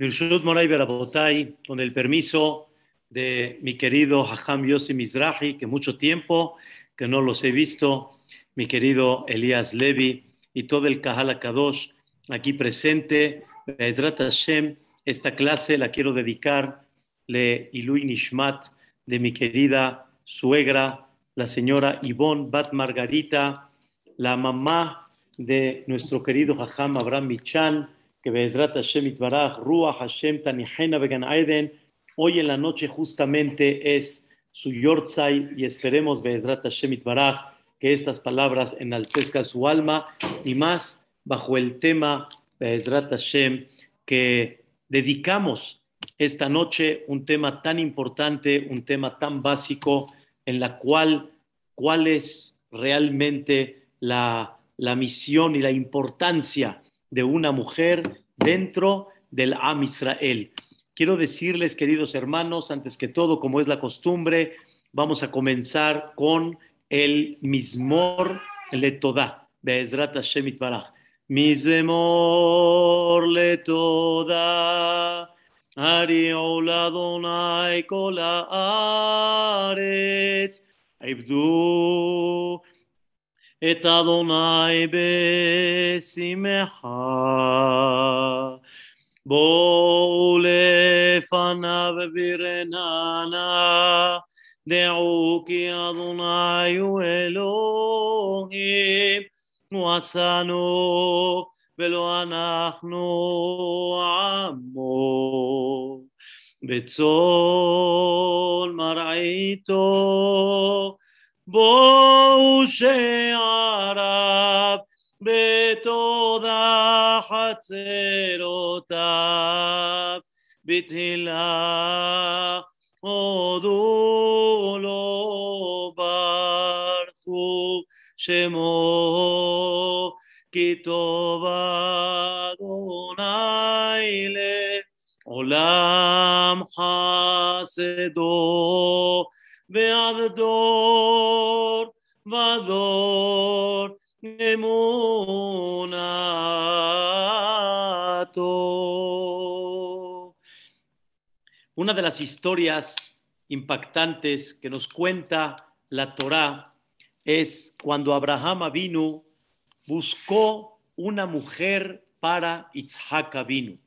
Birshut Moray Berabotay, con el permiso de mi querido Hacham Yossi Mizrahi, que mucho tiempo que no los he visto, mi querido Elías Levi y todo el Kahal Kadosh aquí presente. Hashem, esta clase la quiero dedicar le Ilui Nishmat de mi querida suegra, la señora Yvonne Bat Margarita, la mamá de nuestro querido Hacham Abraham Michan, que Be'ezrat Hashem Itbaraj, Ruach Hashem Tanihena Began Aiden, hoy en la noche justamente es su Yortzai y esperemos Be'ezrat Hashem Itbaraj que estas palabras enaltezcan su alma y más bajo el tema Be'ezrat Hashem que dedicamos esta noche un tema tan importante, un tema tan básico en la cual cuál es realmente la, la misión y la importancia de una mujer dentro del Am Israel. Quiero decirles, queridos hermanos, antes que todo, como es la costumbre, vamos a comenzar con el Mismor Letodá, Be'ezrat Hashem Itbaraj. Mismor Letodá, Ariol Adonai Kol Haaretz, Ibdu את אדוני בשמחה. בואו לפניו ברננה, דעו כי אדוני הוא אלוהים, הוא עשנו ולא אנחנו עמו. בצאן מרעיתו בואו שעריו בתודה חצרותיו בתהילה הודו לו ברכו שמו כי טוב אדוני לעולם חסדו Una de las historias impactantes que nos cuenta la Torá es cuando Abraham Avinu buscó una mujer para Itzhak Avinu.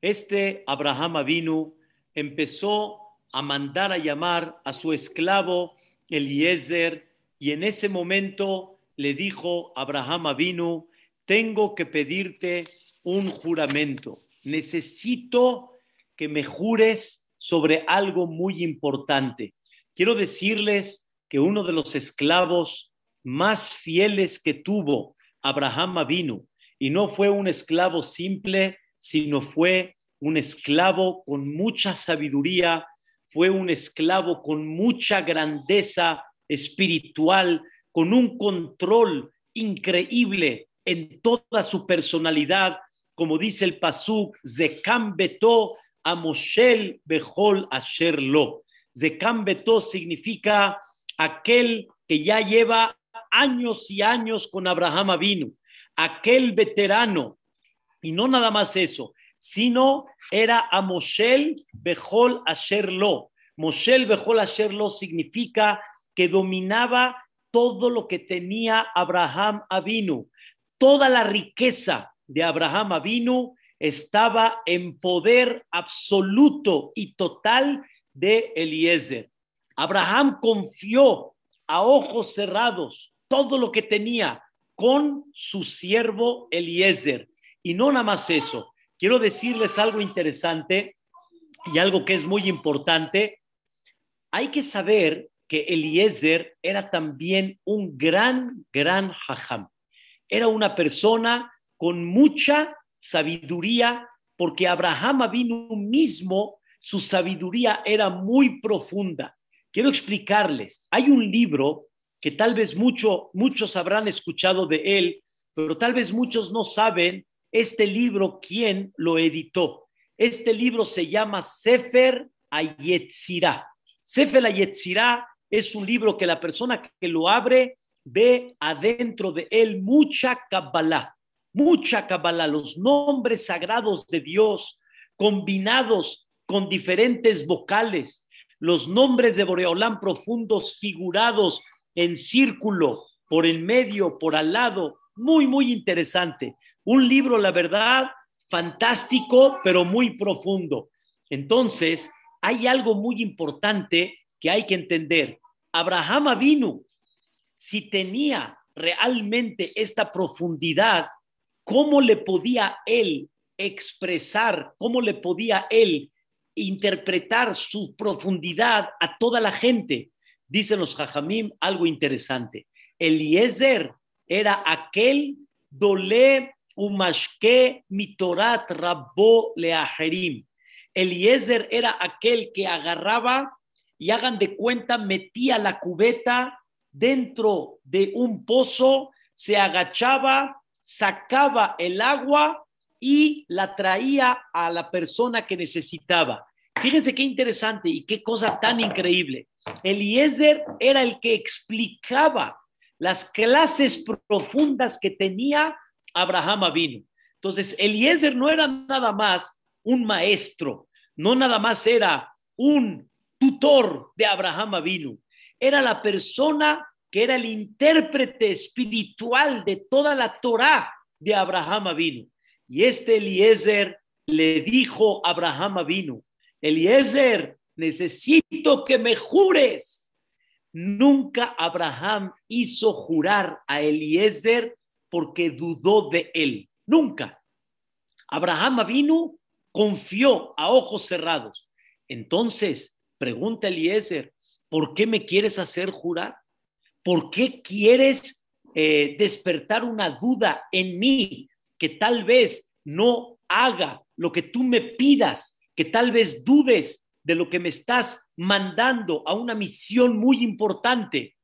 Este Abraham Avinu empezó a mandar a llamar a su esclavo Eliezer y en ese momento le dijo Abraham Avinu, tengo que pedirte un juramento, necesito que me jures sobre algo muy importante. Quiero decirles que uno de los esclavos más fieles que tuvo Abraham Avinu, y no fue un esclavo simple, sino fue un esclavo con mucha sabiduría, fue un esclavo con mucha grandeza espiritual, con un control increíble en toda su personalidad, como dice el Pasuk, Zekam Beto a Moshel Behol Asher Lo. Zekam Beto significa aquel que ya lleva años y años con Abraham Avinu, aquel veterano, y no nada más eso, sino era a Moshel Behol Asherlo. Moshel Behol Asherlo significa que dominaba todo lo que tenía Abraham Avinu. Toda la riqueza de Abraham Avinu estaba en poder absoluto y total de Eliezer. Abraham confió a ojos cerrados todo lo que tenía con su siervo Eliezer. Y no nada más eso, quiero decirles algo interesante y algo que es muy importante. Hay que saber que Eliezer era también un gran, gran hajam. Era una persona con mucha sabiduría, porque Abraham vino mismo, su sabiduría era muy profunda. Quiero explicarles, hay un libro que tal vez mucho, muchos habrán escuchado de él, pero tal vez muchos no saben este libro, quién lo editó. Este libro se llama Sefer Ayetzirah. Sefer Ayetzirah es un libro que la persona que lo abre ve adentro de él mucha Kabbalah, mucha Kabbalah, los nombres sagrados de Dios, combinados con diferentes vocales, los nombres de Boreolán profundos figurados en círculo, por el medio, por al lado, muy, muy interesante. Un libro, la verdad, fantástico, pero muy profundo. Entonces, hay algo muy importante que hay que entender. Abraham vino, si tenía realmente esta profundidad, ¿cómo le podía él expresar, cómo le podía él interpretar su profundidad a toda la gente? Dicen los Jajamim algo interesante. Eliezer era aquel dole umashke mitorat rabbo leajerim. Eliezer era aquel que agarraba y hagan de cuenta, metía la cubeta dentro de un pozo, se agachaba, sacaba el agua y la traía a la persona que necesitaba. Fíjense qué interesante y qué cosa tan increíble. Eliezer era el que explicaba las clases profundas que tenía Abraham Avinu. Entonces, Eliezer no era nada más un maestro, no nada más era un tutor de Abraham Avinu, era la persona que era el intérprete espiritual de toda la Torá de Abraham Avinu. Y este Eliezer le dijo a Abraham Avinu, Eliezer, necesito que me jures. Nunca Abraham hizo jurar a Eliezer porque dudó de él. Nunca. Abraham vino, confió a ojos cerrados. Entonces, pregunta Eliezer, ¿por qué me quieres hacer jurar? ¿Por qué quieres eh, despertar una duda en mí que tal vez no haga lo que tú me pidas, que tal vez dudes de lo que me estás mandando a una misión muy importante?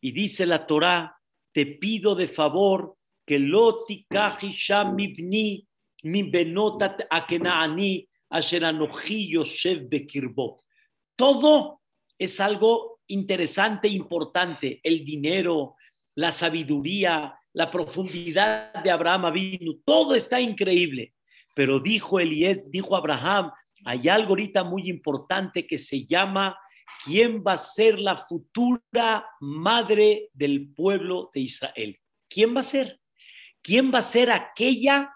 Y dice la Torá, te pido de favor que loti mibni mi benotat akenaani shev bekirbo. Todo es algo interesante, importante. El dinero, la sabiduría, la profundidad de Abraham vino, todo está increíble. Pero dijo Elías, dijo Abraham, hay algo ahorita muy importante que se llama quién va a ser la futura madre del pueblo de Israel. ¿Quién va a ser? ¿Quién va a ser aquella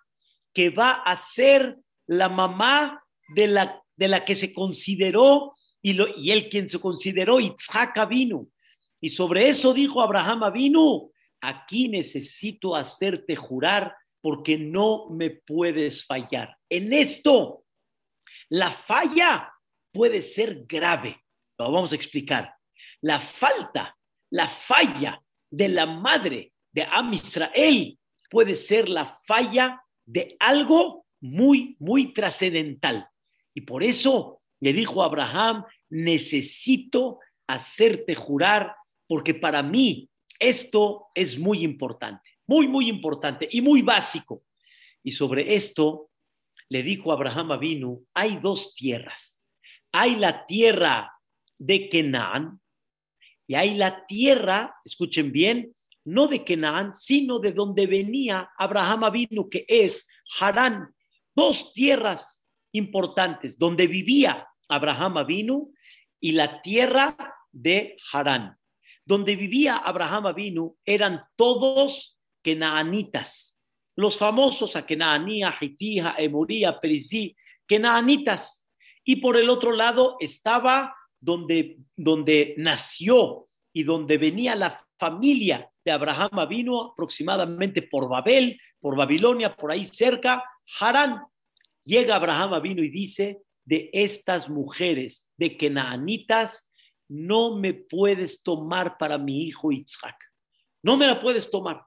que va a ser la mamá de la, de la que se consideró y, lo, y quien se consideró Itzhak vino? Y sobre eso dijo Abraham vino, aquí necesito hacerte jurar porque no me puedes fallar. En esto, la falla puede ser grave. Lo vamos a explicar. La falta, la falla de la madre de Am Israel puede ser la falla de algo muy, muy trascendental. Y por eso le dijo a Abraham, necesito hacerte jurar porque para mí esto es muy importante, muy, muy importante y muy básico. Y sobre esto le dijo Abraham Avinu, hay dos tierras. Hay la tierra de Canaán y hay la tierra, escuchen bien, no de Canaán, sino de donde venía Abraham vino, que es Harán, dos tierras importantes, donde vivía Abraham vino y la tierra de Harán. Donde vivía Abraham vino eran todos kenaanitas, los famosos a Kenaanía, Hitija, Emoría, Perizí, kenaanitas. Y por el otro lado estaba donde, donde nació y donde venía la familia Abraham vino aproximadamente por Babel, por Babilonia, por ahí cerca, Harán. Llega Abraham vino y dice, de estas mujeres, de Kenaanitas, no me puedes tomar para mi hijo Isaac. No me la puedes tomar,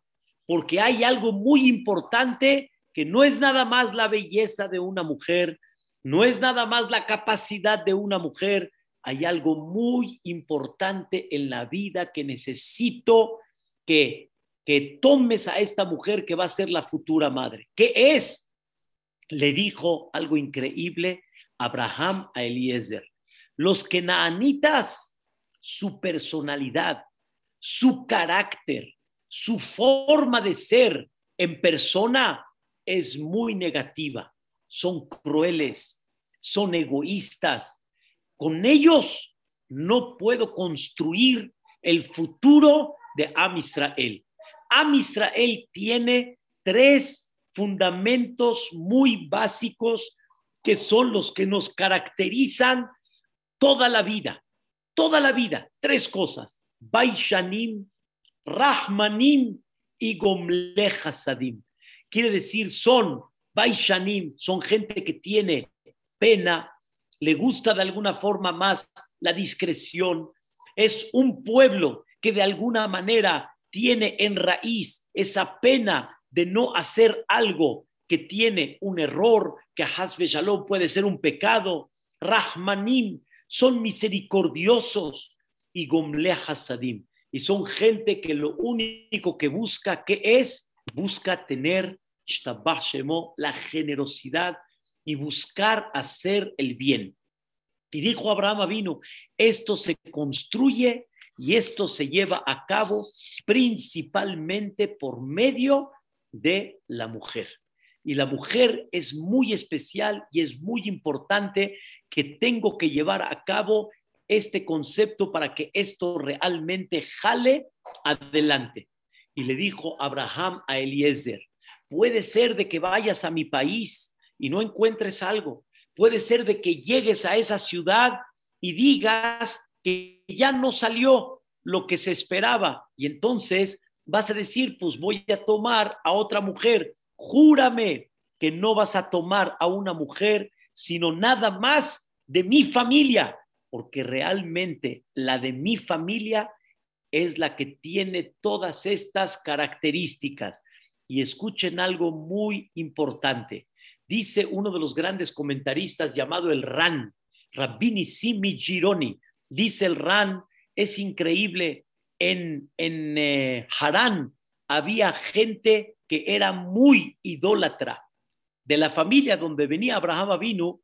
porque hay algo muy importante que no es nada más la belleza de una mujer, no es nada más la capacidad de una mujer, hay algo muy importante en la vida que necesito que, tomes a esta mujer que va a ser la futura madre. ¿Qué es? Le dijo algo increíble Abraham a Eliezer. Los kenaanitas, su personalidad, su carácter, su forma de ser en persona es muy negativa. Son crueles, son egoístas. Con ellos no puedo construir el futuro de Am Israel. Am Israel tiene tres fundamentos muy básicos que son los que nos caracterizan toda la vida, toda la vida. Tres cosas, Baishanim, Rahmanim y Gomle Hasadim. Quiere decir, son Baishanim, son gente que tiene pena, le gusta de alguna forma más la discreción, es un pueblo que de alguna manera tiene en raíz esa pena de no hacer algo que tiene un error, que Hasbe Shalom puede ser un pecado. Rahmanim son misericordiosos y Gomle Hasadim. Y son gente que lo único que busca, que es? Busca tener la generosidad y buscar hacer el bien. Y dijo Abraham vino, esto se construye y esto se lleva a cabo principalmente por medio de la mujer. Y la mujer es muy especial y es muy importante que tengo que llevar a cabo este concepto para que esto realmente jale adelante. Y le dijo Abraham a Eliezer, puede ser de que vayas a mi país y no encuentres algo, puede ser de que llegues a esa ciudad y digas que ya no salió lo que se esperaba y entonces vas a decir, pues voy a tomar a otra mujer. Júrame que no vas a tomar a una mujer, sino nada más de mi familia, porque realmente la de mi familia es la que tiene todas estas características. Y escuchen algo muy importante. Dice uno de los grandes comentaristas llamado el RAN, Rabbini Simi Gironi, dice el RAN, es increíble en, en eh, Harán había gente que era muy idólatra. De la familia donde venía Abraham vino,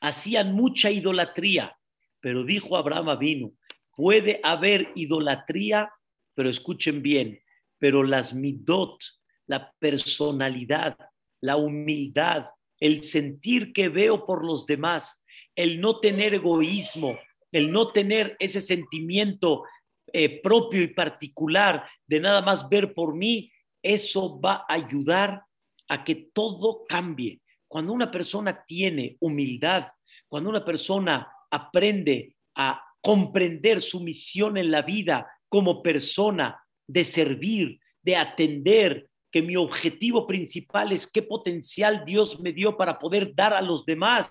hacían mucha idolatría. Pero dijo Abraham vino, puede haber idolatría, pero escuchen bien, pero las midot, la personalidad, la humildad, el sentir que veo por los demás, el no tener egoísmo, el no tener ese sentimiento eh, propio y particular de nada más ver por mí, eso va a ayudar a que todo cambie. Cuando una persona tiene humildad, cuando una persona aprende a comprender su misión en la vida como persona, de servir, de atender, que mi objetivo principal es qué potencial Dios me dio para poder dar a los demás,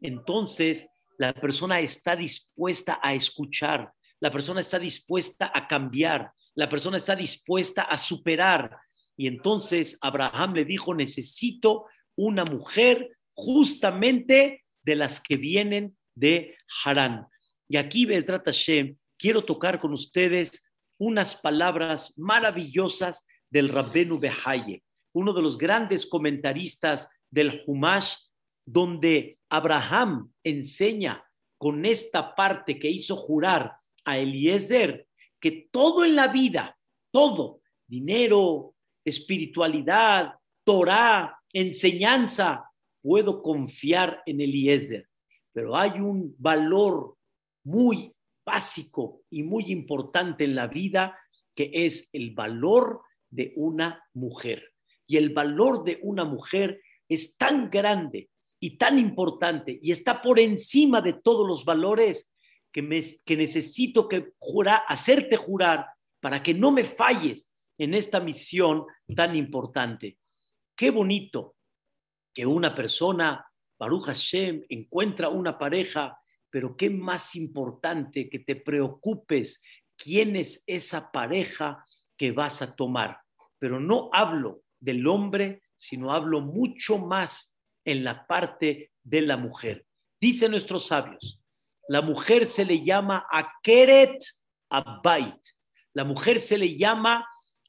entonces la persona está dispuesta a escuchar, la persona está dispuesta a cambiar, la persona está dispuesta a superar. Y entonces Abraham le dijo, necesito una mujer justamente de las que vienen de Harán. Y aquí, Bedrat Hashem, quiero tocar con ustedes unas palabras maravillosas del Rabbenu Behaye, uno de los grandes comentaristas del Humash, donde Abraham enseña con esta parte que hizo jurar a Eliezer que todo en la vida, todo, dinero, espiritualidad, Torah, enseñanza, puedo confiar en Eliezer. Pero hay un valor muy básico y muy importante en la vida que es el valor de una mujer. Y el valor de una mujer es tan grande y tan importante y está por encima de todos los valores que, necesito que jurar, hacerte jurar para que no me falles en esta misión tan importante. Qué bonito que una persona, Baruch Hashem, encuentra una pareja, pero qué más importante que te preocupes quién es esa pareja que vas a tomar. Pero no hablo del hombre, sino hablo mucho más en la parte de la mujer. Dicen nuestros sabios, la mujer se le llama Akeret Abait. La mujer se le llama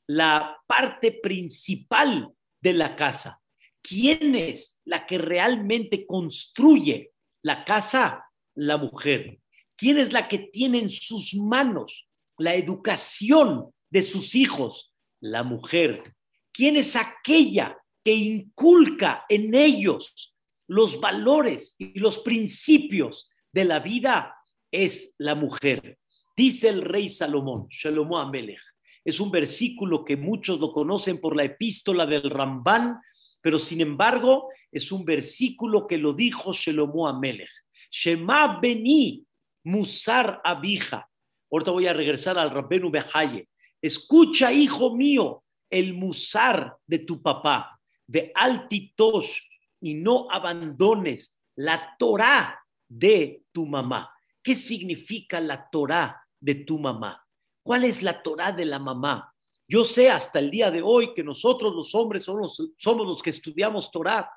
la parte principal de la casa. ¿Quién es la que realmente construye la casa? La mujer. ¿Quién es la que tiene en sus manos la educación de sus hijos? La mujer. ¿Quién es aquella que inculca en ellos los valores y los principios de la vida es la mujer. Dice el rey Salomón, Shalomo Amelech. Es un versículo que muchos lo conocen por la epístola del Rambán, pero sin embargo es un versículo que lo dijo Shalomo Amelech. Shema beni musar abija. Ahorita voy a regresar al Rabbenu Behaye. Escucha, hijo mío, el musar de tu papá, de altitosh, y no abandones la Torah de tu mamá. ¿Qué significa la Torah de tu mamá? ¿Cuál es la Torah de la mamá? Yo sé hasta el día de hoy que nosotros los hombres somos, somos los que estudiamos Torah.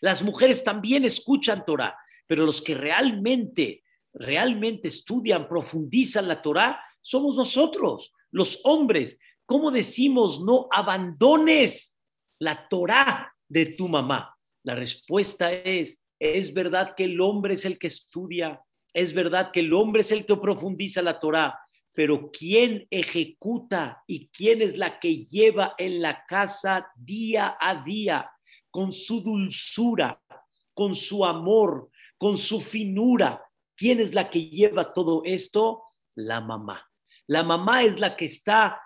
Las mujeres también escuchan Torah, pero los que realmente, realmente estudian, profundizan la Torah, somos nosotros, los hombres. ¿Cómo decimos no abandones la Torah de tu mamá? La respuesta es, es verdad que el hombre es el que estudia, es verdad que el hombre es el que profundiza la Torah, pero ¿quién ejecuta y quién es la que lleva en la casa día a día con su dulzura, con su amor, con su finura? ¿Quién es la que lleva todo esto? La mamá. La mamá es la que está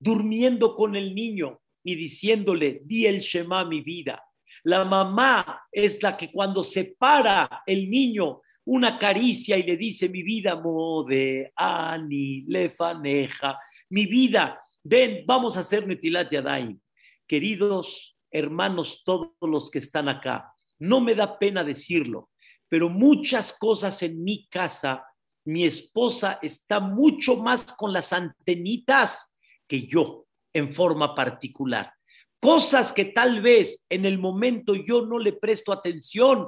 durmiendo con el niño y diciéndole, di el Shema mi vida. La mamá es la que cuando se para el niño una caricia y le dice, mi vida, mode, ani, lefaneja, mi vida, ven, vamos a hacer Netilat Yadayim. Queridos hermanos, todos los que están acá, no me da pena decirlo, pero muchas cosas en mi casa, mi esposa está mucho más con las antenitas que yo en forma particular. Cosas que tal vez en el momento yo no le presto atención,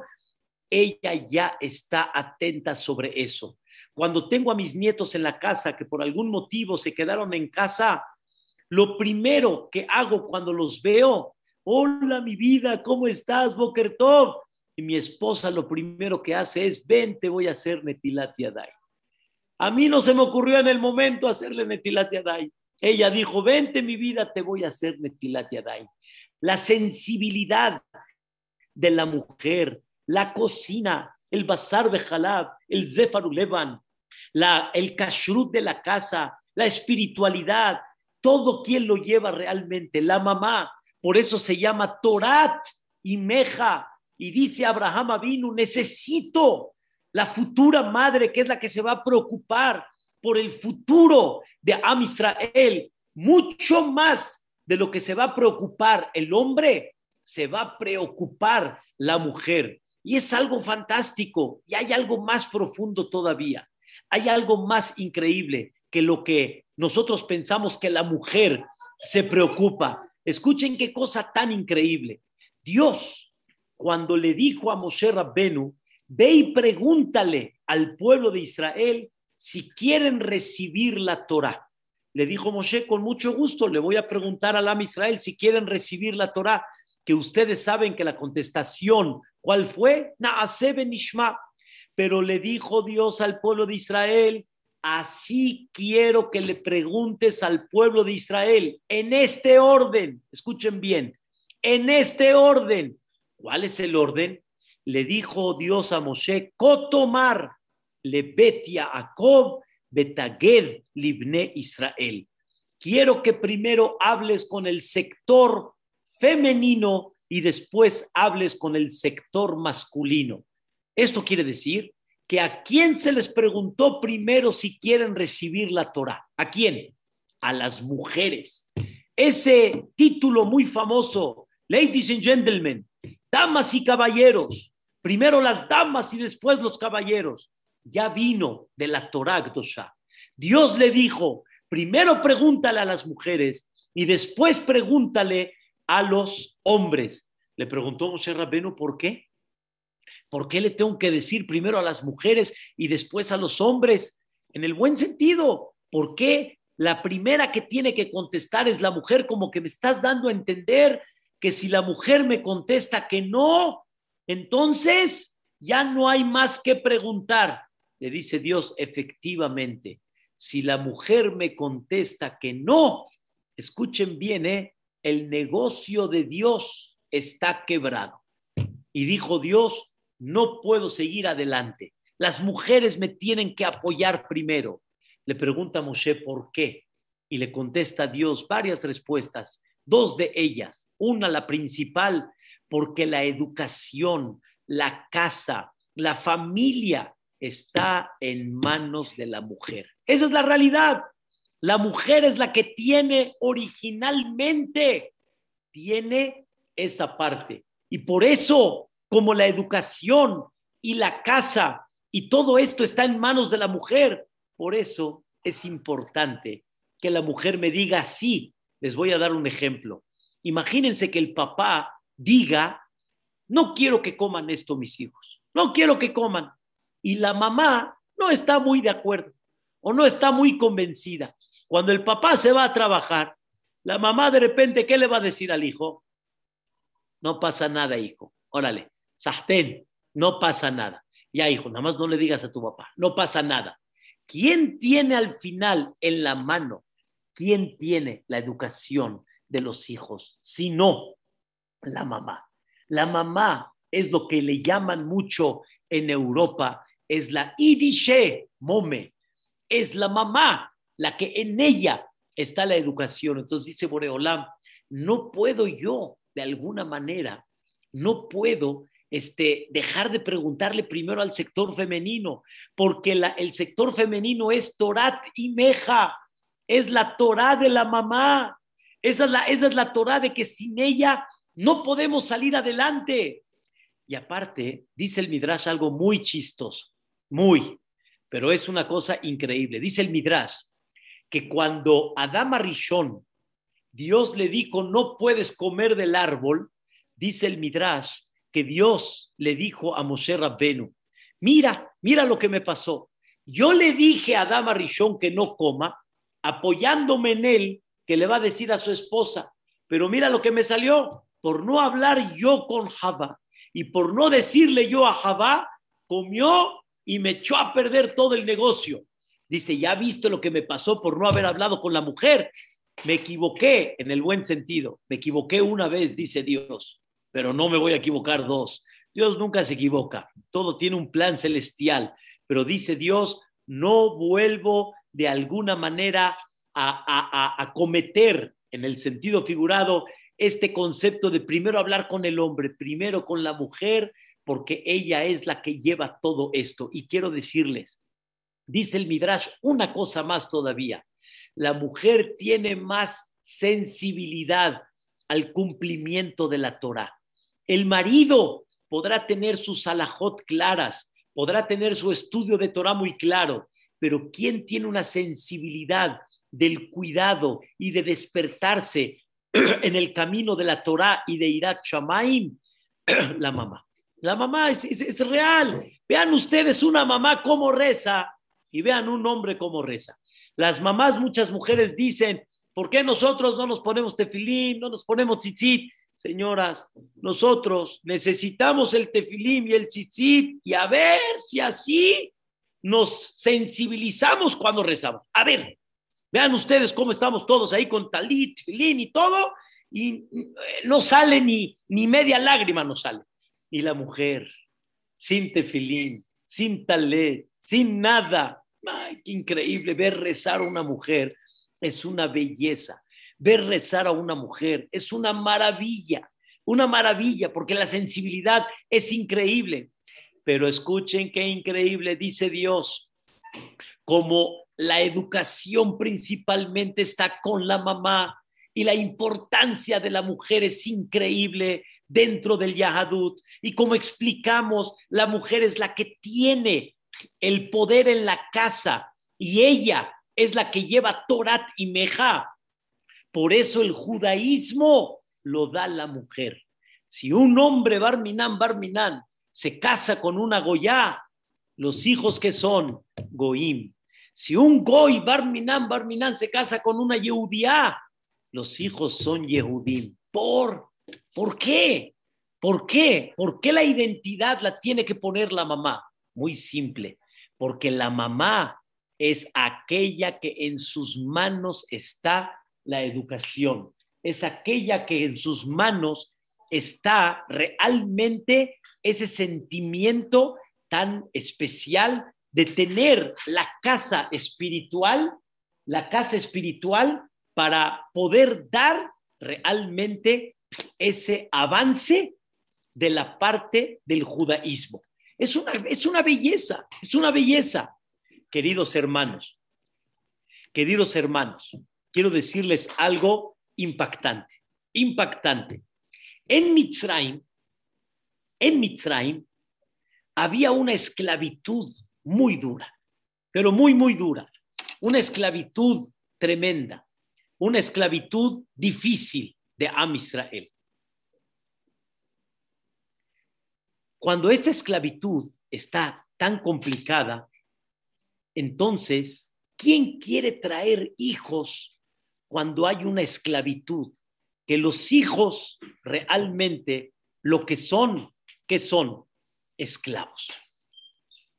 ella ya está atenta sobre eso. Cuando tengo a mis nietos en la casa que por algún motivo se quedaron en casa, lo primero que hago cuando los veo, hola mi vida, ¿cómo estás, Boker Y mi esposa lo primero que hace es, ven, te voy a hacer Netilat Yadai. A mí no se me ocurrió en el momento hacerle Netilat Yadai. Ella dijo, vente mi vida, te voy a hacer Netilat Yadai. La sensibilidad de la mujer, la cocina, el bazar de Jalab, el Zefarulevan, la, el kashrut de la casa, la espiritualidad, todo quien lo lleva realmente, la mamá, por eso se llama Torat y Meja, y dice Abraham Avinu, necesito la futura madre que es la que se va a preocupar por el futuro de Am Israel, mucho más de lo que se va a preocupar el hombre, se va a preocupar la mujer. Y es algo fantástico y hay algo más profundo todavía. Hay algo más increíble que lo que nosotros pensamos que la mujer se preocupa. Escuchen qué cosa tan increíble. Dios, cuando le dijo a Moshe Rabbenu, ve y pregúntale al pueblo de Israel si quieren recibir la Torah. Le dijo Moshe, con mucho gusto, le voy a preguntar al Am Israel si quieren recibir la Torah, que ustedes saben que la contestación ¿Cuál fue? Naase. Pero le dijo Dios al pueblo de Israel, así quiero que le preguntes al pueblo de Israel, en este orden, escuchen bien, en este orden. ¿Cuál es el orden? Le dijo Dios a Moshe, Kotomar, le betia Jacob, betaged libne Israel. Quiero que primero hables con el sector femenino y después hables con el sector masculino. Esto quiere decir que a quién se les preguntó primero si quieren recibir la Torah. ¿A quién? A las mujeres. Ese título muy famoso, Ladies and Gentlemen, damas y caballeros, primero las damas y después los caballeros, ya vino de la Torah Dios le dijo, primero pregúntale a las mujeres y después pregúntale a los hombres. Le preguntó Moshe Rabenu, ¿por qué? ¿Por qué le tengo que decir primero a las mujeres y después a los hombres? En el buen sentido, ¿por qué la primera que tiene que contestar es la mujer? Como que me estás dando a entender que si la mujer me contesta que no, entonces ya no hay más que preguntar. Le dice Dios, efectivamente, si la mujer me contesta que no, escuchen bien, ¿eh? el negocio de Dios está quebrado. y dijo Dios, no puedo seguir adelante. Las mujeres me tienen que apoyar primero. Le pregunta a Moshe por qué y le contesta Dios varias respuestas, dos de ellas. Una, la principal, porque la educación, la casa, la familia está en manos de la mujer. Esa es la realidad. La mujer es la que tiene originalmente, tiene esa parte. Y por eso, como la educación y la casa y todo esto está en manos de la mujer, por eso es importante que la mujer me diga sí. Les voy a dar un ejemplo. Imagínense que el papá diga, no quiero que coman esto mis hijos, no quiero que coman. Y la mamá no está muy de acuerdo o no está muy convencida. Cuando el papá se va a trabajar, la mamá de repente, ¿qué le va a decir al hijo? No pasa nada, hijo. Órale, sastén, no pasa nada. Ya, hijo, nada más no le digas a tu papá, no pasa nada. ¿Quién tiene al final en la mano? ¿Quién tiene la educación de los hijos? Si no, la mamá. La mamá es lo que le llaman mucho en Europa, es la idishe mome, es la mamá, la que en ella está la educación. Entonces dice Boreolam, no puedo yo, de alguna manera, no puedo este, dejar de preguntarle primero al sector femenino, porque el sector femenino es Torat y Meja, es la Torah de la mamá, esa es la, esa es la Torah de que sin ella no podemos salir adelante. Y aparte, dice el Midrash algo muy chistoso, muy, pero es una cosa increíble. Dice el Midrash que cuando Adama Rishon, Dios le dijo, no puedes comer del árbol, dice el Midrash que Dios le dijo a Moshe Rabbenu, mira, mira lo que me pasó. Yo le dije a Adama Rishon que no coma, apoyándome en él, que le va a decir a su esposa, pero mira lo que me salió, por no hablar yo con Jabá y por no decirle yo a Jabá, comió y me echó a perder todo el negocio. Dice, ya viste lo que me pasó por no haber hablado con la mujer. Me equivoqué en el buen sentido. Me equivoqué una vez, dice Dios, pero no me voy a equivocar dos. Dios nunca se equivoca. Todo tiene un plan celestial. Pero dice Dios, no vuelvo de alguna manera a, a cometer en el sentido figurado este concepto de primero hablar con el hombre, primero con la mujer, porque ella es la que lleva todo esto. Y quiero decirles, dice el Midrash, una cosa más todavía. La mujer tiene más sensibilidad al cumplimiento de la Torah. El marido podrá tener sus alajot claras, podrá tener su estudio de Torah muy claro, pero ¿quién tiene una sensibilidad del cuidado y de despertarse en el camino de la Torah y de Irat Shamaim, la mamá. La mamá es, real. Vean ustedes una mamá cómo reza y vean un hombre cómo reza. Las mamás, muchas mujeres dicen, ¿por qué nosotros no nos ponemos tefilín, no nos ponemos tzitzit? Señoras, nosotros necesitamos el tefilín y el tzitzit y a ver si así nos sensibilizamos cuando rezamos. A ver, Vean ustedes cómo estamos todos ahí con talit, filín y todo, y no sale ni, ni media lágrima, no sale. Y la mujer, sin tefilín, sin talit, sin nada. Ay, qué increíble ver rezar a una mujer. Es una belleza. Ver rezar a una mujer es una maravilla, una maravilla, porque la sensibilidad es increíble. Pero escuchen qué increíble dice Dios. Como la educación principalmente está con la mamá y la importancia de la mujer es increíble dentro del Yahadut. Y como explicamos, la mujer es la que tiene el poder en la casa y ella es la que lleva Torat y Meja. Por eso el judaísmo lo da la mujer. Si un hombre Barminan, Barminan, se casa con una Goya, los hijos que son Goim, si un goy, Barminan, Barminan, se casa con una Yehudiá, los hijos son Yehudim. ¿Por? ¿Por qué? ¿Por qué? ¿Por qué la identidad la tiene que poner la mamá? Muy simple, porque la mamá es aquella que en sus manos está la educación, es aquella que en sus manos está realmente ese sentimiento tan especial de tener la casa espiritual, la casa espiritual para poder dar realmente ese avance de la parte del judaísmo. Es una, es una belleza, es una belleza, queridos hermanos, queridos hermanos, quiero decirles algo impactante, impactante. En Mitzrayim, en Mitzrayim había una esclavitud muy dura, pero muy, muy dura, una esclavitud tremenda, una esclavitud difícil de Am Israel. Cuando esta esclavitud está tan complicada, entonces, ¿quién quiere traer hijos cuando hay una esclavitud? Que los hijos realmente lo que son, ¿qué son? Esclavos.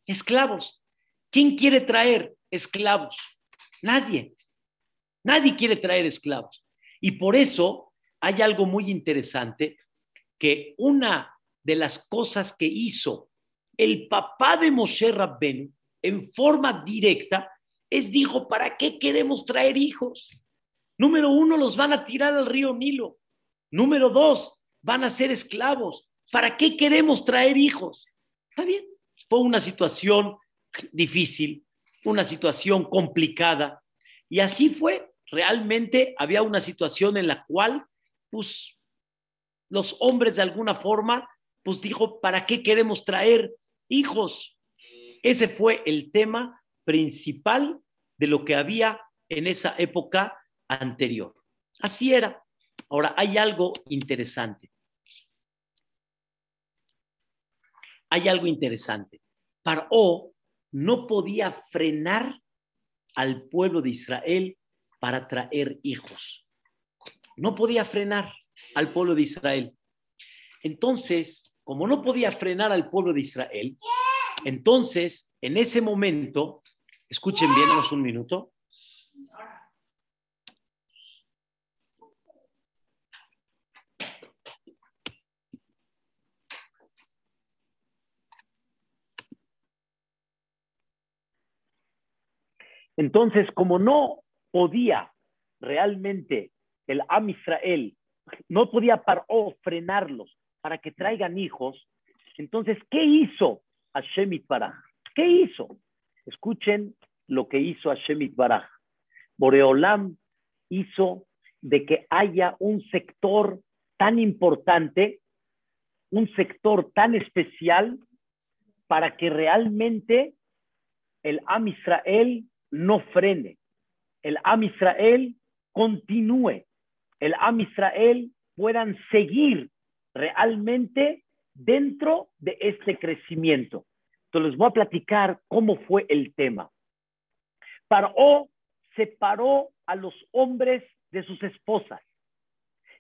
Esclavos. ¿Quién quiere traer esclavos? Nadie. Nadie quiere traer esclavos. Y por eso hay algo muy interesante que una de las cosas que hizo el papá de Moshe Rabben en forma directa es dijo, ¿para qué queremos traer hijos? Número uno, los van a tirar al río Nilo. Número dos, van a ser esclavos. ¿Para qué queremos traer hijos? Está bien, fue una situación difícil, una situación complicada. Y así fue. Realmente había una situación en la cual, pues, los hombres de alguna forma pues dijo, ¿para qué queremos traer hijos? Ese fue el tema principal de lo que había en esa época anterior. Así era. Ahora, hay algo interesante. Hay algo interesante. Paró no podía frenar al pueblo de Israel para traer hijos. No podía frenar al pueblo de Israel. Entonces, como no podía frenar al pueblo de Israel, entonces, en ese momento, escuchen bien, un minuto. Entonces, como no podía realmente el Am Israel, no podía parar o frenarlos para que traigan hijos. Entonces, ¿qué hizo Hashem Baraj? ¿Qué hizo? Escuchen lo que hizo Hashem Baraj. Boreolam hizo de que haya un sector tan importante, un sector tan especial, para que realmente el Am Israel no frene, el Am Israel continúe, el Am Israel puedan seguir realmente dentro de este crecimiento. Entonces les voy a platicar cómo fue el tema. Paró separó a los hombres de sus esposas.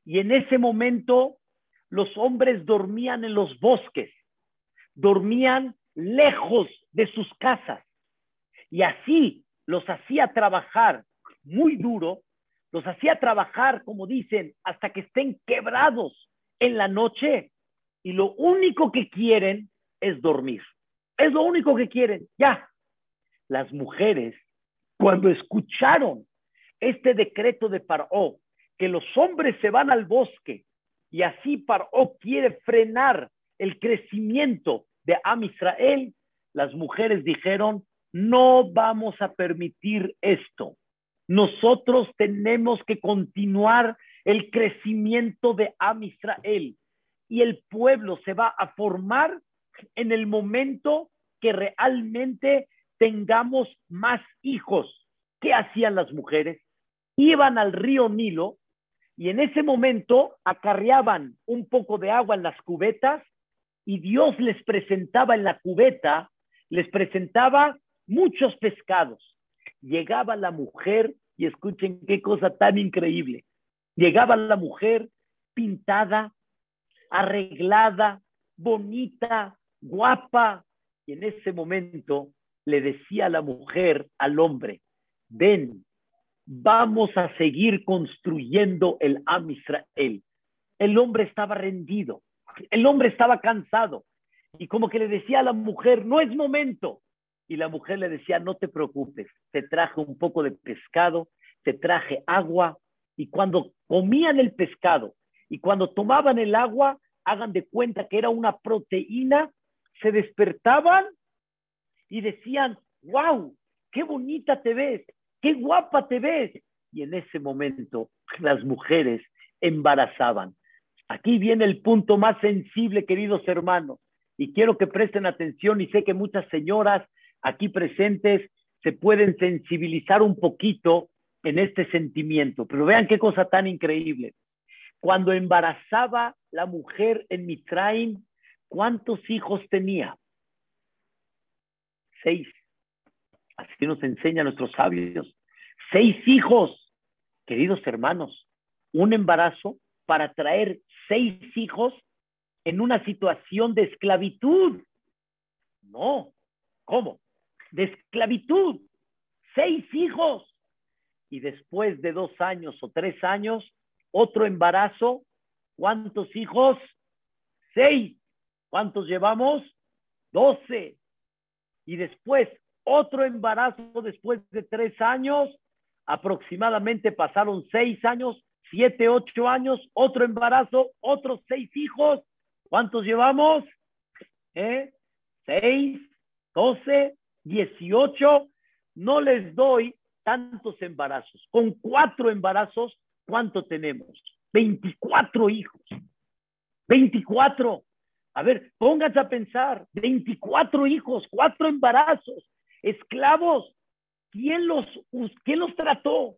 Y en ese momento los hombres dormían en los bosques, dormían lejos de sus casas. Y así los hacía trabajar muy duro, los hacía trabajar, como dicen, hasta que estén quebrados en la noche y lo único que quieren es dormir. Es lo único que quieren, ya. Las mujeres, cuando escucharon este decreto de Paró, que los hombres se van al bosque y así Paró quiere frenar el crecimiento de Am Israel, las mujeres dijeron, no vamos a permitir esto. Nosotros tenemos que continuar el crecimiento de Am Israel y el pueblo se va a formar en el momento que realmente tengamos más hijos. ¿Qué hacían las mujeres? Iban al río Nilo y en ese momento acarreaban un poco de agua en las cubetas y Dios les presentaba en la cubeta, les presentaba muchos pescados. Llegaba la mujer y escuchen qué cosa tan increíble. Llegaba la mujer pintada, arreglada, bonita, guapa, y en ese momento le decía la mujer al hombre, ven, vamos a seguir construyendo el Am Israel. el hombre estaba rendido, el hombre estaba cansado y como que le decía a la mujer, no es momento. Y la mujer le decía, no te preocupes, te traje un poco de pescado, te traje agua y cuando comían el pescado y cuando tomaban el agua, hagan de cuenta que era una proteína, se despertaban y decían, wow, qué bonita te ves, qué guapa te ves. Y en ese momento las mujeres embarazaban. Aquí viene el punto más sensible, queridos hermanos, y quiero que presten atención y sé que muchas señoras aquí presentes se pueden sensibilizar un poquito en este sentimiento, pero vean qué cosa tan increíble. Cuando embarazaba la mujer en Mitraim, ¿cuántos hijos tenía? Seis. Así nos enseñan nuestros sabios. Seis hijos, queridos hermanos. Un embarazo para traer seis hijos en una situación de esclavitud. No, ¿cómo? De esclavitud. Seis hijos. Y después de dos años o tres años, otro embarazo. ¿Cuántos hijos? Seis. ¿Cuántos llevamos? Doce. Y después otro embarazo después de tres años. Aproximadamente pasaron seis años, siete, ocho años, otro embarazo, otros seis hijos. ¿Cuántos llevamos? ¿Eh? Seis, doce, dieciocho. No les doy tantos embarazos. Con cuatro embarazos, ¿cuánto tenemos? Veinticuatro hijos. Veinticuatro. A ver, pónganse a pensar. Veinticuatro hijos, cuatro embarazos, esclavos. ¿Quién los, ¿Quién los trató?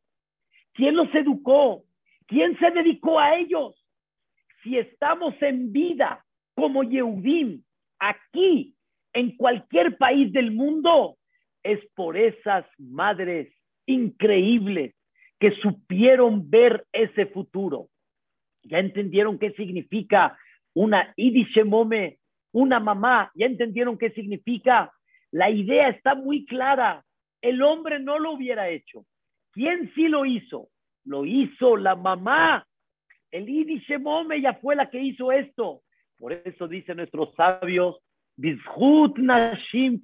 ¿Quién los educó? ¿Quién se dedicó a ellos? Si estamos en vida como Yehudim, aquí, en cualquier país del mundo, es por esas madres increíbles que supieron ver ese futuro. Ya entendieron qué significa una idishemome, una mamá, ya entendieron qué significa. La idea está muy clara. El hombre no lo hubiera hecho. ¿Quién sí lo hizo? Lo hizo la mamá. El idishemome ya fue la que hizo esto. Por eso dicen nuestros sabios, Nashim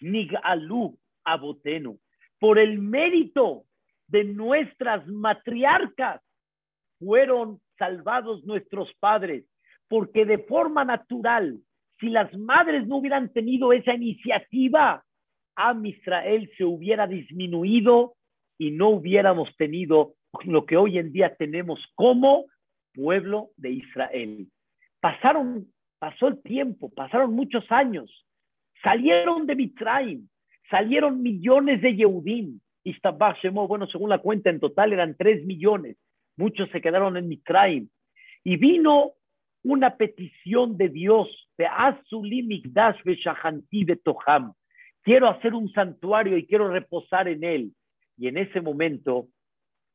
Nigalu Abotenu. Por el mérito de nuestras matriarcas fueron salvados nuestros padres, porque de forma natural, si las madres no hubieran tenido esa iniciativa, a Israel se hubiera disminuido y no hubiéramos tenido lo que hoy en día tenemos como pueblo de Israel. Pasaron, pasó el tiempo, pasaron muchos años, salieron de Mitraim, salieron millones de Yehudim. Y bueno, según la cuenta en total eran tres millones. Muchos se quedaron en Mitraim. Y vino una petición de Dios, de Toham. Quiero hacer un santuario y quiero reposar en él. Y en ese momento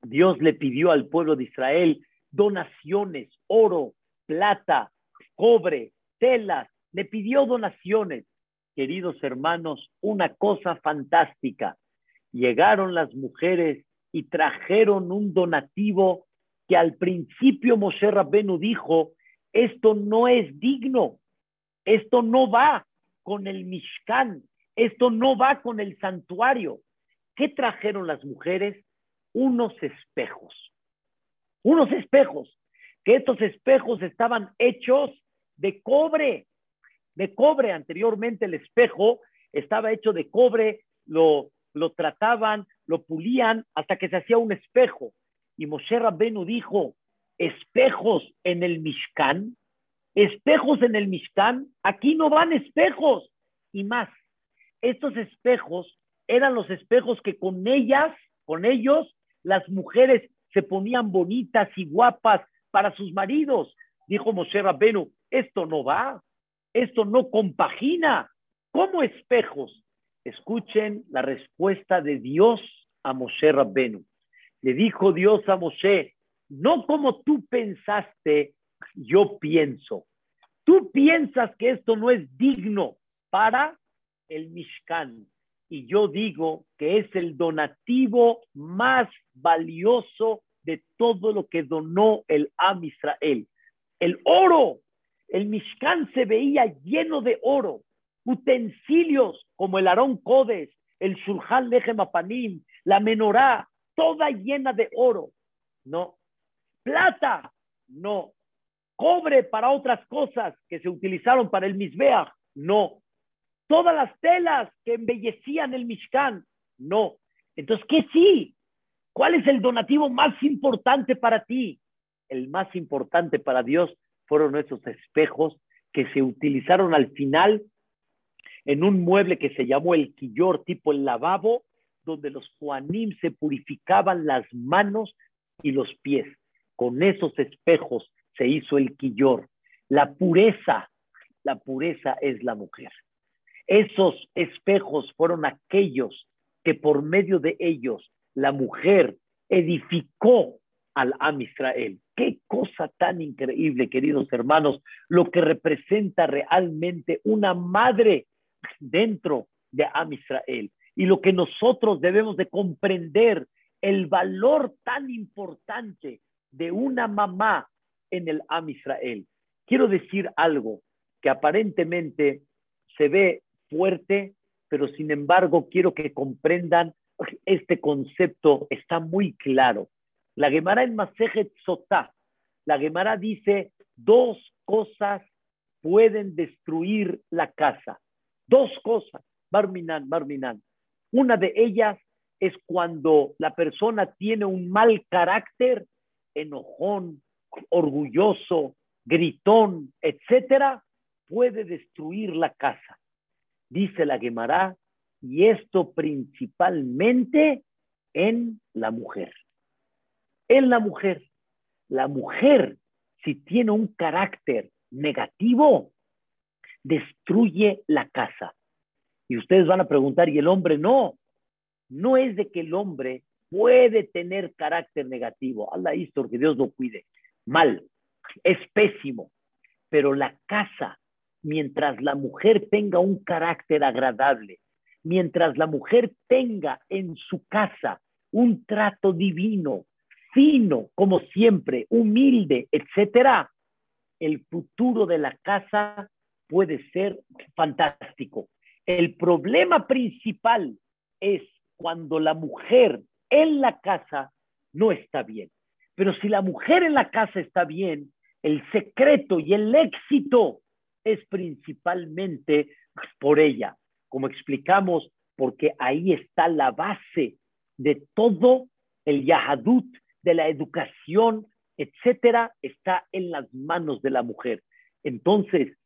Dios le pidió al pueblo de Israel donaciones, oro, plata, cobre, telas, le pidió donaciones. Queridos hermanos, una cosa fantástica. Llegaron las mujeres y trajeron un donativo que al principio Moshe Rabbenu dijo, esto no es digno, esto no va con el Mishkan, esto no va con el santuario. ¿Qué trajeron las mujeres? unos espejos. Unos espejos, que estos espejos estaban hechos de cobre, de cobre. Anteriormente el espejo estaba hecho de cobre, lo, lo trataban, lo pulían hasta que se hacía un espejo. Y Moshe Rabbenu dijo, espejos en el Mishkan, espejos en el Mishkan, aquí no van espejos. Y más, estos espejos eran los espejos que con ellas, con ellos, las mujeres se ponían bonitas y guapas para sus maridos. Dijo Moshe Rabbenu, esto no va, esto no compagina. ¿Cómo espejos? Escuchen la respuesta de Dios a Moshe Rabbenu. Le dijo Dios a Moshe, no como tú pensaste, yo pienso. Tú piensas que esto no es digno para el Mishkan y yo digo que es el donativo más valioso de todo lo que donó el Am Israel. El oro, el Mishkan se veía lleno de oro, utensilios como el Arón Codes, el Shulchan Lechem Apanim, la menorá, toda llena de oro. No. Plata, no. Cobre para otras cosas que se utilizaron para el Misbeach, no. Todas las telas que embellecían el Mishkan, no. Entonces, ¿qué sí? ¿Cuál es el donativo más importante para ti? El más importante para Dios fueron esos espejos que se utilizaron al final en un mueble que se llamó el quillor, tipo el lavabo, donde los Juanim se purificaban las manos y los pies. Con esos espejos se hizo el quillor. La pureza, la pureza es la mujer. Esos espejos fueron aquellos que por medio de ellos la mujer edificó al Am Israel. Qué cosa tan increíble, queridos hermanos, lo que representa realmente una madre dentro de Am Israel y lo que nosotros debemos de comprender, el valor tan importante de una mamá en el Am Israel. Quiero decir algo que aparentemente se ve fuerte, pero sin embargo quiero que comprendan este concepto, está muy claro. La Gemara en Masejet Sotá, la Gemara dice, dos cosas pueden destruir la casa. Dos cosas, Barminan, Barminan. Una de ellas es cuando la persona tiene un mal carácter, enojón, orgulloso, gritón, etcétera, puede destruir la casa. Dice la Gemara, y esto principalmente en la mujer. En la mujer. La mujer, si tiene un carácter negativo, destruye la casa. Y ustedes van a preguntar, ¿y el hombre no? No es de que el hombre puede tener carácter negativo. Allah hizo que Dios lo cuide. Mal, es pésimo. Pero la casa, mientras la mujer tenga un carácter agradable, mientras la mujer tenga en su casa un trato divino, fino, como siempre, humilde, etcétera, el futuro de la casa puede ser fantástico. El problema principal es cuando la mujer en la casa no está bien. Pero si la mujer en la casa está bien, el secreto y el éxito es principalmente por ella. Como explicamos, porque ahí está la base de todo el Yahadut, de la educación, etcétera, está en las manos de la mujer. Entonces,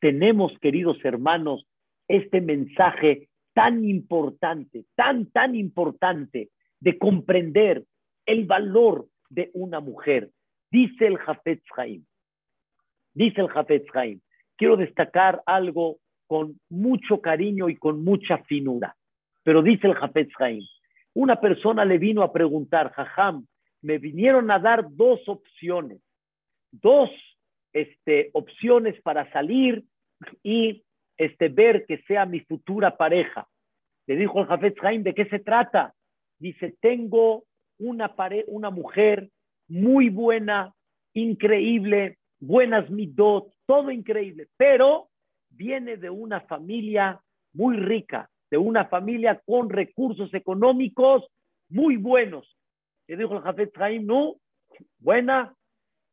tenemos, queridos hermanos, este mensaje tan importante, tan, tan importante de comprender el valor de una mujer. Dice el Jafetz Haim, dice el Jafetz Haim, quiero destacar algo con mucho cariño y con mucha finura, pero dice el Jafetz Haim, una persona le vino a preguntar, Jajam, me vinieron a dar dos opciones, dos este, opciones para salir y este, ver que sea mi futura pareja. Le dijo el Jafet Haim, ¿de qué se trata? Dice, tengo una, una mujer muy buena, increíble, buenas midot, todo increíble, pero viene de una familia muy rica, de una familia con recursos económicos muy buenos. Le dijo el Jafet Haim, no, buena.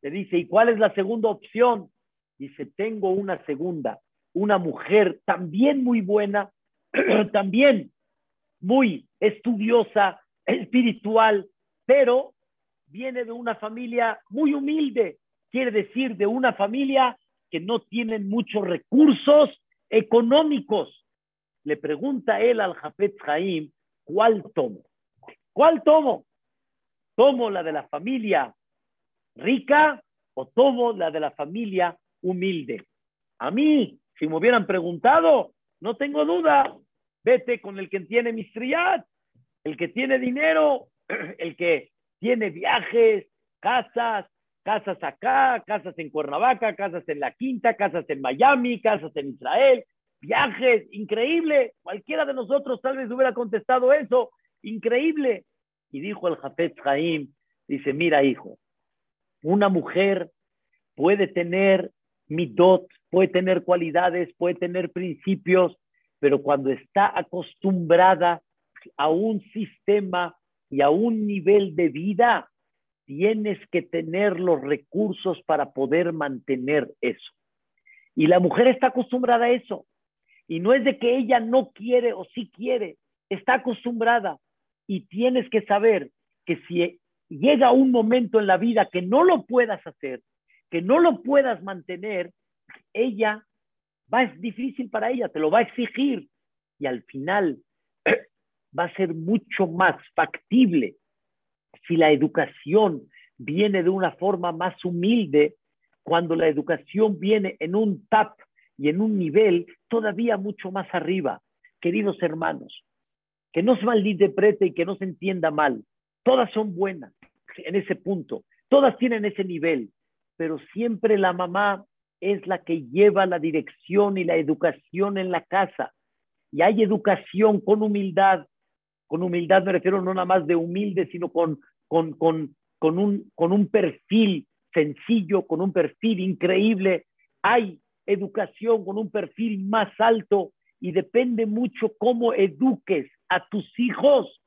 Le dice, ¿y cuál es la segunda opción? Dice, tengo una segunda, una mujer también muy buena, también muy estudiosa, espiritual, pero viene de una familia muy humilde, quiere decir de una familia que no tiene muchos recursos económicos. Le pregunta él al Jafet Jaim, ¿cuál tomo? ¿Cuál tomo? ¿Tomo la de la familia rica o tomo la de la familia humilde? A mí, si me hubieran preguntado, no tengo duda, vete con el que tiene mistriat, el que tiene dinero, el que tiene viajes, casas, casas acá, casas en Cuernavaca, casas en La Quinta, casas en Miami, casas en Israel, viajes, increíble. Cualquiera de nosotros tal vez hubiera contestado eso, increíble. Y dijo el Jafet Jaim, Dice, mira hijo, una mujer puede tener midot, puede tener cualidades, puede tener principios, pero cuando está acostumbrada a un sistema y a un nivel de vida, tienes que tener los recursos para poder mantener eso. Y la mujer está acostumbrada a eso. Y no es de que ella no quiere o sí quiere, está acostumbrada. Y tienes que saber que si llega un momento en la vida que no lo puedas hacer, que no lo puedas mantener, ella va, es difícil para ella, te lo va a exigir y al final va a ser mucho más factible si la educación viene de una forma más humilde, cuando la educación viene en un tap y en un nivel todavía mucho más arriba. Queridos hermanos, que no se malinterprete y que no se entienda mal, todas son buenas en ese punto, todas tienen ese nivel, pero siempre la mamá es la que lleva la dirección y la educación en la casa. Y hay educación con humildad. Con humildad me refiero no nada más de humilde, sino con, con, con, con, un, con un perfil sencillo, con un perfil increíble. Hay educación con un perfil más alto y depende mucho cómo eduques a tus hijos,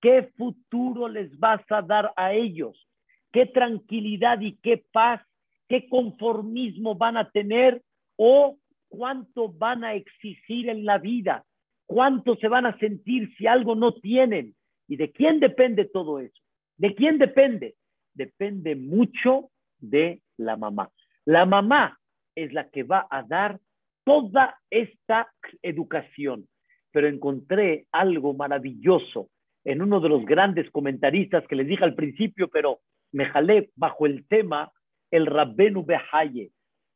qué futuro les vas a dar a ellos, qué tranquilidad y qué paz qué conformismo van a tener o cuánto van a exigir en la vida, cuánto se van a sentir si algo no tienen. ¿Y de quién depende todo eso? ¿De quién depende? Depende mucho de la mamá. La mamá es la que va a dar toda esta educación. Pero encontré algo maravilloso en uno de los grandes comentaristas que les dije al principio, pero me jalé bajo el tema el Rabbenu Behaye.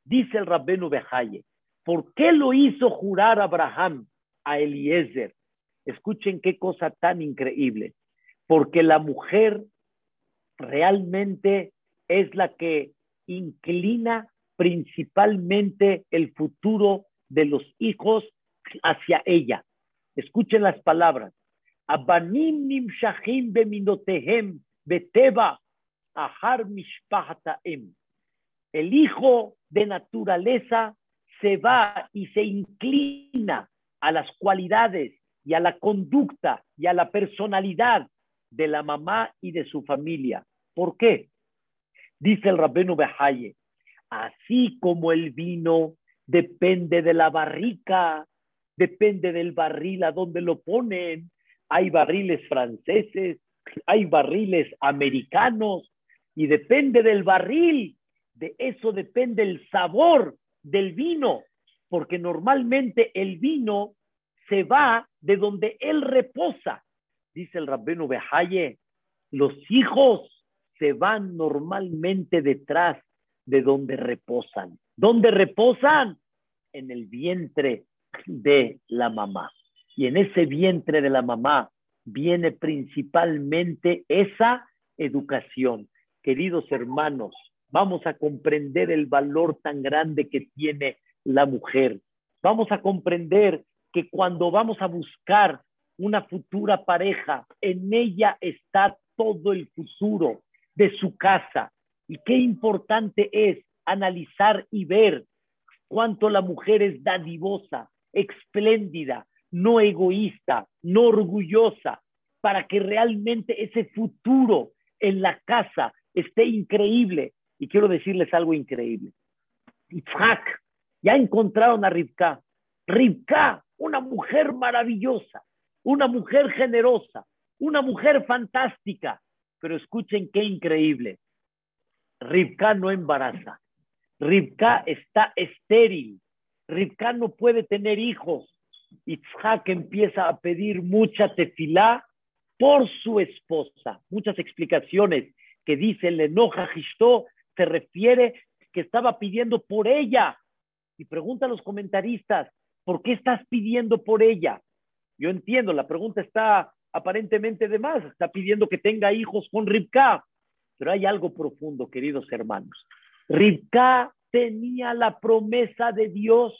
Dice el Rabbenu Behaye, ¿por qué lo hizo jurar Abraham a Eliezer? Escuchen qué cosa tan increíble. Porque la mujer realmente es la que inclina principalmente el futuro de los hijos hacia ella. Escuchen las palabras. Abanim nimshahim beminotehem beteba ahar mishpahataem el hijo de naturaleza se va y se inclina a las cualidades y a la conducta y a la personalidad de la mamá y de su familia. ¿Por qué? Dice el Rabbenu Behaye, así como el vino depende de la barrica, depende del barril a donde lo ponen. Hay barriles franceses, hay barriles americanos y depende del barril de eso depende el sabor del vino, porque normalmente el vino se va de donde él reposa. Dice el Rabbenu Behaye, los hijos se van normalmente detrás de donde reposan. ¿Dónde reposan? En el vientre de la mamá. Y en ese vientre de la mamá viene principalmente esa educación. Queridos hermanos, vamos a comprender el valor tan grande que tiene la mujer. Vamos a comprender que cuando vamos a buscar una futura pareja, en ella está todo el futuro de su casa. Y qué importante es analizar y ver cuánto la mujer es dadivosa, espléndida, no egoísta, no orgullosa, para que realmente ese futuro en la casa esté increíble, y quiero decirles algo increíble. Yitzhak, ya encontraron a Rivka. Rivka, una mujer maravillosa, una mujer generosa, una mujer fantástica. Pero escuchen qué increíble. Rivka no embaraza. Rivka está estéril. Rivka no puede tener hijos. Yitzhak empieza a pedir mucha tefilá por su esposa. Muchas explicaciones que dice el enoja se refiere que estaba pidiendo por ella. Y pregunta a los comentaristas, ¿por qué estás pidiendo por ella? Yo entiendo, la pregunta está aparentemente de más, está pidiendo que tenga hijos con Ribka, pero hay algo profundo, queridos hermanos. Ribka tenía la promesa de Dios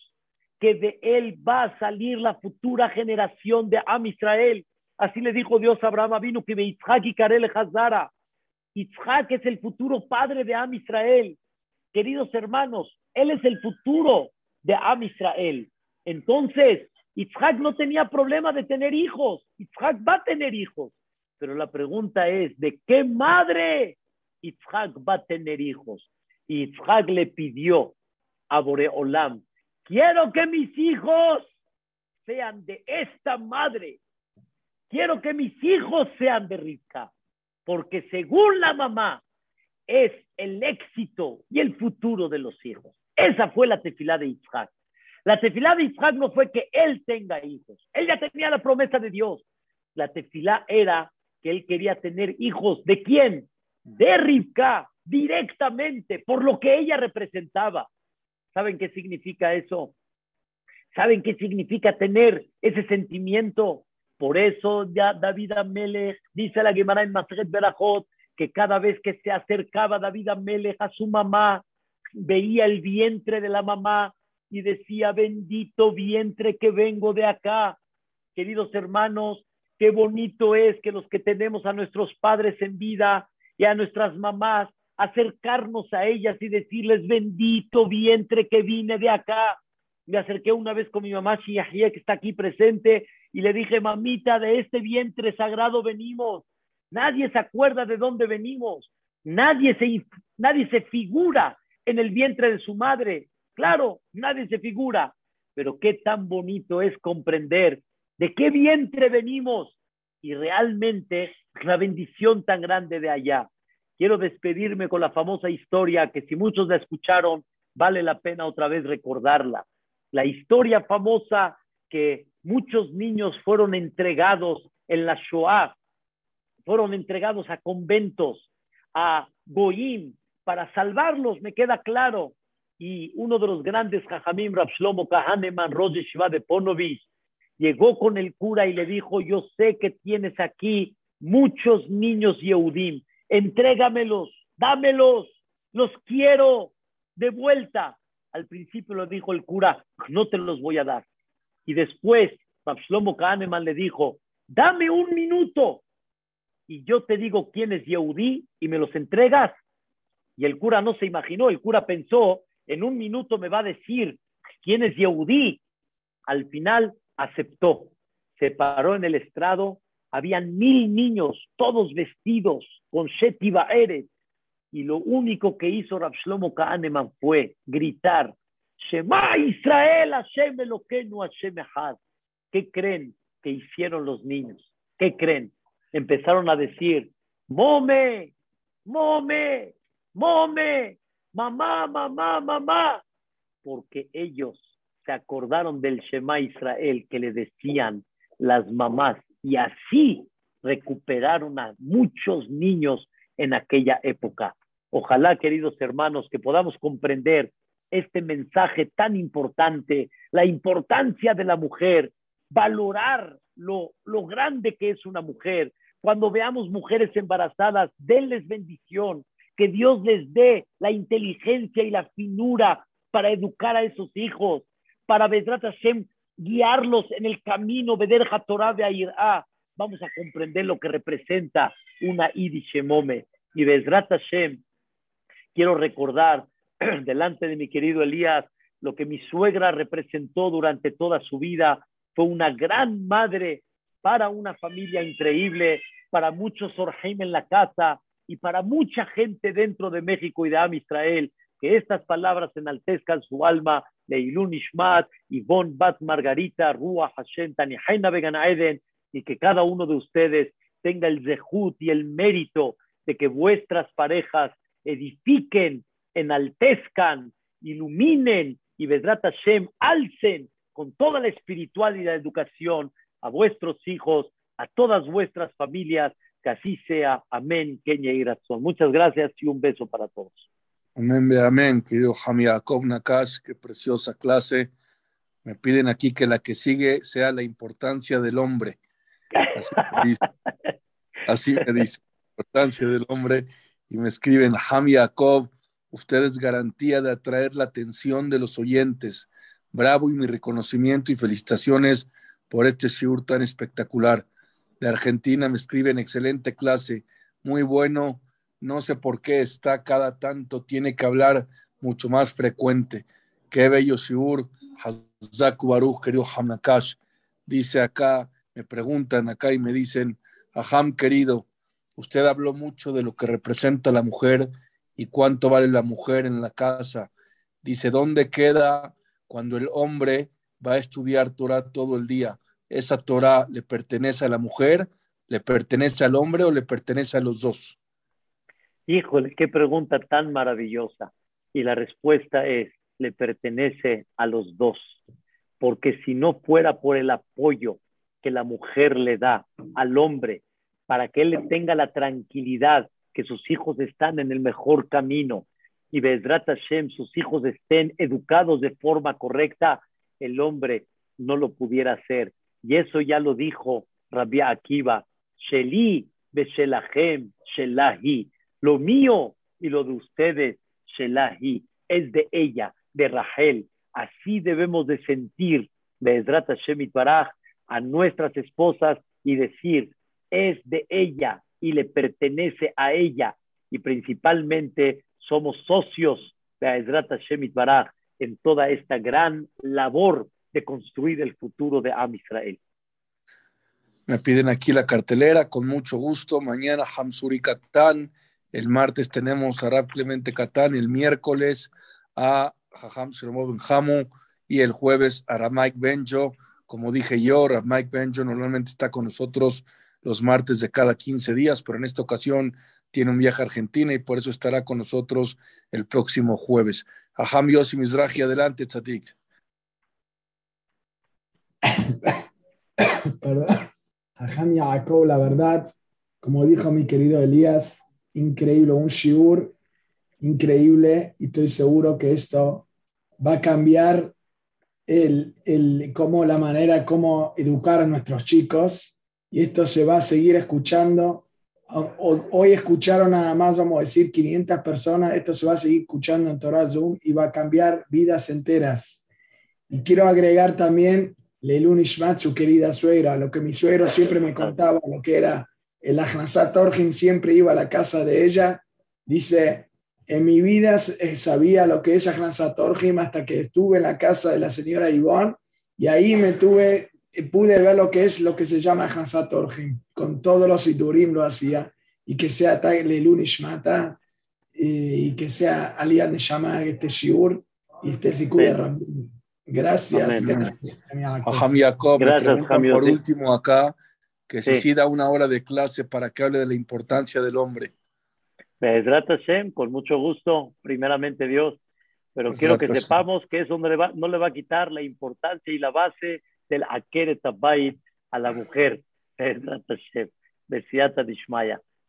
que de él va a salir la futura generación de Am Israel. Así le dijo Dios a Abraham vino que Yitzhak y Karel Hazara. Isaac es el futuro padre de Am Israel. Queridos hermanos, él es el futuro de Am Israel. Entonces, Isaac no tenía problema de tener hijos. Isaac va a tener hijos. Pero la pregunta es, ¿de qué madre Isaac va a tener hijos? Y le pidió a Boreolam, quiero que mis hijos sean de esta madre. Quiero que mis hijos sean de Rivka, porque según la mamá es el éxito y el futuro de los hijos. Esa fue la tefilá de Isaac. La tefilá de Isaac no fue que él tenga hijos. Él ya tenía la promesa de Dios. La tefilá era que él quería tener hijos. ¿De quién? De Rivka, directamente, por lo que ella representaba. ¿Saben qué significa eso? ¿Saben qué significa tener ese sentimiento? Por eso ya David Amelech dice la Gemara en Masret Berajot que cada vez que se acercaba David Amelech a su mamá, veía el vientre de la mamá y decía, bendito vientre que vengo de acá. Queridos hermanos, qué bonito es que los que tenemos a nuestros padres en vida y a nuestras mamás, acercarnos a ellas y decirles, bendito vientre que vine de acá. Me acerqué una vez con mi mamá Shiahia, que está aquí presente, y le dije, mamita, de este vientre sagrado venimos. Nadie se acuerda de dónde venimos. Nadie se, nadie se figura en el vientre de su madre. Claro, nadie se figura, pero qué tan bonito es comprender de qué vientre venimos y realmente la bendición tan grande de allá. Quiero despedirme con la famosa historia que si muchos la escucharon, vale la pena otra vez recordarla. La historia famosa que muchos niños fueron entregados en la Shoah, fueron entregados a conventos, a Goim, para salvarlos, me queda claro y uno de los grandes Jajamim, Rabshlomo Kahaneman, Rosh de Ponovich, llegó con el cura y le dijo, yo sé que tienes aquí muchos niños Yehudim, entrégamelos, dámelos, los quiero de vuelta. Al principio lo dijo el cura, no te los voy a dar. Y después, Rabshlomo Kahaneman le dijo, dame un minuto y yo te digo quién es Yehudí y me los entregas. Y el cura no se imaginó, el cura pensó en un minuto me va a decir quién es Yehudí. Al final aceptó, se paró en el estrado, habían mil niños, todos vestidos con Sheti Eres, y lo único que hizo Rav Shlomo Kahneman fue gritar, Shema Israel, Hashem Eloquenu, Hashem Echad. ¿Qué creen que hicieron los niños? ¿Qué creen? Empezaron a decir, Mome, Mome, Mome, mamá, mamá, mamá, porque ellos se acordaron del Shema Israel que le decían las mamás y así recuperaron a muchos niños en aquella época. Ojalá, queridos hermanos, que podamos comprender este mensaje tan importante, la importancia de la mujer, valorar lo, lo grande que es una mujer. Cuando veamos mujeres embarazadas, denles bendición, que Dios les dé la inteligencia y la finura para educar a esos hijos, para Hashem guiarlos en el camino, Beder Torah de Vamos a comprender lo que representa una Idishemome. Y Bedrat Hashem, quiero recordar delante de mi querido Elías lo que mi suegra representó durante toda su vida. Fue una gran madre para una familia increíble, para muchos Orheim en la casa, y para mucha gente dentro de México y de Am Israel, que estas palabras enaltezcan su alma, Leilun Ishmat, Ivonne Bat Margarita, Ruach Hashem, Tanihaina Began Eden, y que cada uno de ustedes tenga el zehut y el mérito de que vuestras parejas edifiquen, enaltezcan, iluminen y Vedrat Hashem alcen con toda la espiritualidad y la educación a vuestros hijos, a todas vuestras familias, que así sea. Amén, Kenia y Razón. Muchas gracias y un beso para todos. Amén, amén, querido Jami Nakash, qué preciosa clase. Me piden aquí que la que sigue sea la importancia del hombre. Así me dice, así me dice la importancia del hombre. Y me escriben, Jami Jacob, usted es garantía de atraer la atención de los oyentes. Bravo y mi reconocimiento y felicitaciones por este shiur tan espectacular de Argentina me escriben excelente clase, muy bueno, no sé por qué está cada tanto, tiene que hablar mucho más frecuente. Qué bello Shiur, Hazaku Baruch, querido Hamnakash. Dice acá, me preguntan acá y me dicen, Aham querido, usted habló mucho de lo que representa la mujer y cuánto vale la mujer en la casa. Dice, ¿dónde queda cuando el hombre va a estudiar Torah todo el día? ¿Esa Torah le pertenece a la mujer, le pertenece al hombre o le pertenece a los dos? Híjole, qué pregunta tan maravillosa. Y la respuesta es, le pertenece a los dos. Porque si no fuera por el apoyo que la mujer le da al hombre para que él tenga la tranquilidad que sus hijos están en el mejor camino y Bezrat Hashem, sus hijos estén educados de forma correcta, el hombre no lo pudiera hacer. Y eso ya lo dijo Rabbi Akiva, Sheli Beshelahem Shelahi, lo mío y lo de ustedes, Shelahi, es de ella, de Rahel. Así debemos de sentir Bezrat Hashem Baraj a nuestras esposas y decir, es de ella y le pertenece a ella. Y principalmente somos socios de Ezrat Hashem Baraj en toda esta gran labor de construir el futuro de Am Israel. Me piden aquí la cartelera, con mucho gusto. Mañana Hamsuri Katán, el martes tenemos a Rab Clemente Katán, el miércoles a Jajam Ben Benjamu y el jueves a Ramaik Benjo. Como dije yo, Mike Benjo normalmente está con nosotros los martes de cada 15 días, pero en esta ocasión tiene un viaje a Argentina y por eso estará con nosotros el próximo jueves. Aham Yossi Mizrahi, adelante, Tzadik. Aham Yaakov, la verdad, como dijo mi querido Elías, increíble, un shiur increíble y estoy seguro que esto va a cambiar el, el, cómo, la manera, cómo educar a nuestros chicos y esto se va a seguir escuchando. Hoy escucharon nada más, vamos a decir, 500 personas, esto se va a seguir escuchando en Torah Zoom y va a cambiar vidas enteras. Y quiero agregar también Leilun Ishmat, su querida suegra, lo que mi suegro siempre me contaba, lo que era el Ahnasat Orjim, siempre iba a la casa de ella. Dice, en mi vida eh, sabía lo que es Ahnasat Orjim hasta que estuve en la casa de la señora Ivonne y ahí me tuve pude ver lo que es lo que se llama Hansat Orjim. Con todos los Idurim lo hacía. Y que sea Lelun Ishmata y que sea Aliyah Neshama este Shiur y este Sikur Gracias. Gracias, Jacob. Gracias, por último acá que se sí. da una hora de clase para que hable de la importancia del hombre. Hashem, con mucho gusto, primeramente Dios, pero quiero que sepamos que eso no le, va, no le va a quitar la importancia y la base del Akeret a la mujer.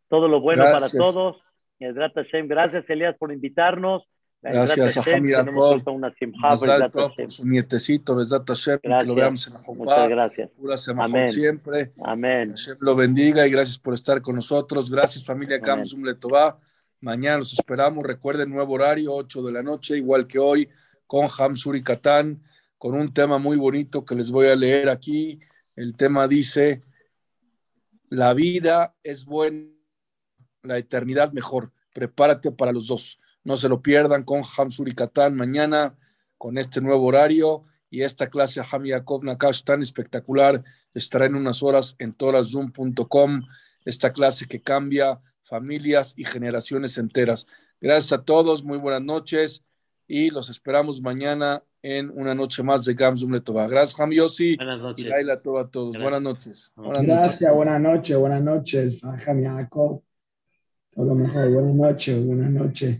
Todo lo bueno para todos. Gracias, Elías, por invitarnos. Gracias a Jami Jacob, por su nietecito, Hashem, que lo veamos en la Muchas gracias. Pura Amén. siempre. Amén. Hashem lo bendiga y gracias por estar con nosotros. Gracias familia Kamsum Letová. Mañana los esperamos. Recuerden, nuevo horario, 8 de la noche, igual que hoy, con Hamsuri Katán con un tema muy bonito que les voy a leer aquí. El tema dice, la vida es buena, la eternidad mejor. Prepárate para los dos. No se lo pierdan con Hamsur y Katán mañana con este nuevo horario y esta clase Ham Yaakov Nakash tan espectacular estará en unas horas en torazoom.com. Esta clase que cambia familias y generaciones enteras. Gracias a todos, muy buenas noches y los esperamos mañana en una noche más de Gamsum Letová. Gracias, Ham Yossi. Buenas noches. Y Laila a todos. Buenas noches. Buenas Gracias, buenas noches, buenas noches, Ham Jacob. Todo lo mejor. Buenas noches, buenas noches.